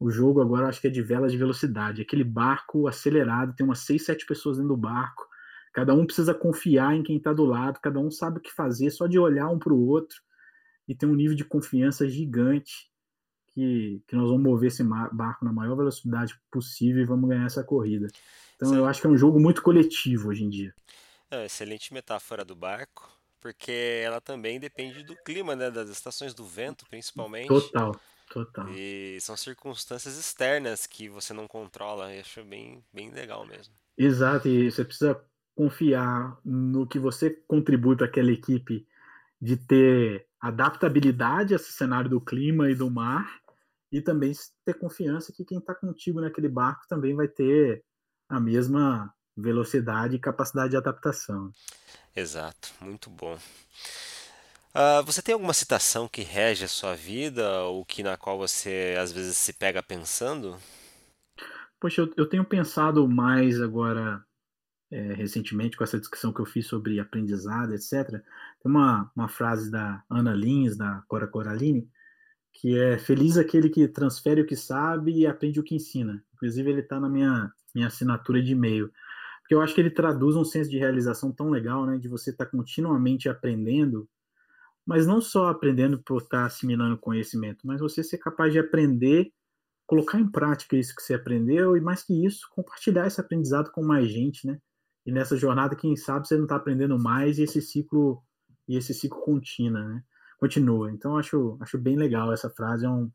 O jogo agora acho que é de velas de velocidade, aquele barco acelerado, tem umas seis, sete pessoas dentro do barco, cada um precisa confiar em quem está do lado, cada um sabe o que fazer só de olhar um para o outro e tem um nível de confiança gigante que, que nós vamos mover esse barco na maior velocidade possível e vamos ganhar essa corrida. Então Sim. eu acho que é um jogo muito coletivo hoje em dia. É, excelente metáfora do barco porque ela também depende do clima, né, das estações do vento, principalmente. Total, total. E são circunstâncias externas que você não controla, e acho bem, bem legal mesmo. Exato, e você precisa confiar no que você contribui para aquela equipe de ter adaptabilidade a esse cenário do clima e do mar e também ter confiança que quem está contigo naquele barco também vai ter a mesma velocidade e capacidade de adaptação. Exato, muito bom. Uh, você tem alguma citação que rege a sua vida ou que na qual você às vezes se pega pensando? Poxa, eu, eu tenho pensado mais agora é, recentemente com essa discussão que eu fiz sobre aprendizado, etc. Tem uma, uma frase da Ana Lins, da Cora Coraline, que é feliz aquele que transfere o que sabe e aprende o que ensina. Inclusive ele está na minha, minha assinatura de e-mail porque eu acho que ele traduz um senso de realização tão legal, né, de você estar tá continuamente aprendendo, mas não só aprendendo por estar tá assimilando conhecimento, mas você ser capaz de aprender, colocar em prática isso que você aprendeu e mais que isso, compartilhar esse aprendizado com mais gente, né? E nessa jornada, quem sabe você não está aprendendo mais e esse ciclo e esse ciclo contínua, né? Continua. Então acho acho bem legal essa frase, é, um,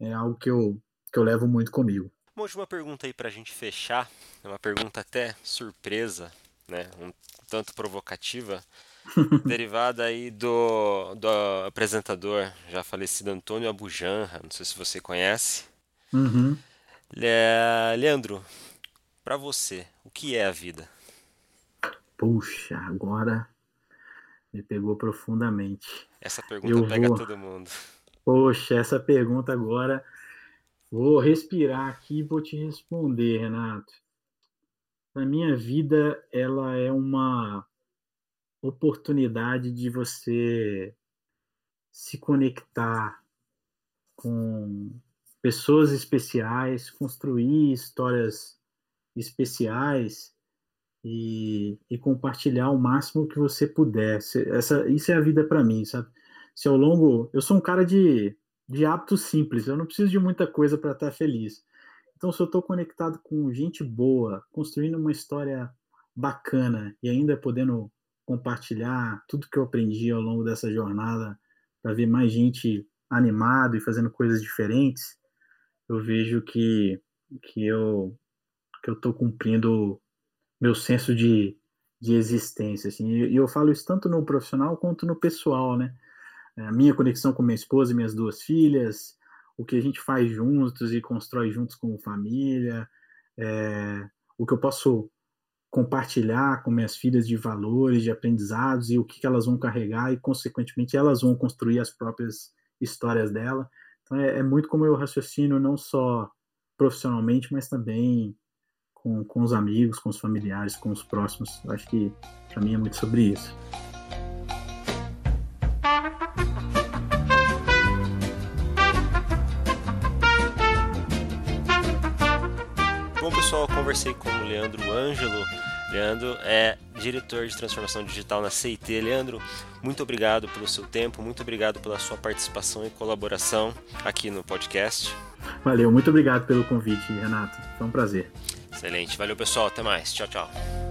é algo que eu que eu levo muito comigo. Uma última pergunta aí para a gente fechar, é uma pergunta até surpresa, né? um tanto provocativa, [LAUGHS] derivada aí do, do apresentador já falecido Antônio Abujanra, não sei se você conhece. Uhum. Le... Leandro, para você, o que é a vida? Puxa, agora me pegou profundamente. Essa pergunta eu pega vou... todo mundo. [LAUGHS] Poxa, essa pergunta agora. Vou respirar aqui e vou te responder, Renato. A minha vida, ela é uma oportunidade de você se conectar com pessoas especiais, construir histórias especiais e, e compartilhar o máximo que você puder. Essa, isso é a vida para mim, sabe? Se ao longo. Eu sou um cara de, de hábitos simples, eu não preciso de muita coisa para estar feliz. Então, se eu estou conectado com gente boa, construindo uma história bacana e ainda podendo compartilhar tudo que eu aprendi ao longo dessa jornada para ver mais gente animado e fazendo coisas diferentes, eu vejo que que eu que eu estou cumprindo meu senso de, de existência assim. E eu falo isso tanto no profissional quanto no pessoal, né? É, a minha conexão com minha esposa e minhas duas filhas, o que a gente faz juntos e constrói juntos como família, é, o que eu posso compartilhar com minhas filhas de valores, de aprendizados e o que, elas vão carregar e, consequentemente, elas vão construir as próprias histórias dela. Então, é, é muito como eu raciocino, não só profissionalmente, mas também com, com os amigos, com os familiares, com os próximos. Eu acho que, para mim, é muito sobre isso. Bom, pessoal, conversei com o Leandro Ângelo. Leandro é diretor de transformação digital na CIT. Leandro, muito obrigado pelo seu tempo, muito obrigado pela sua participação e colaboração aqui no podcast. Valeu, muito obrigado pelo convite, Renato. Foi um prazer. Excelente. Valeu, pessoal. Até mais. Tchau, tchau.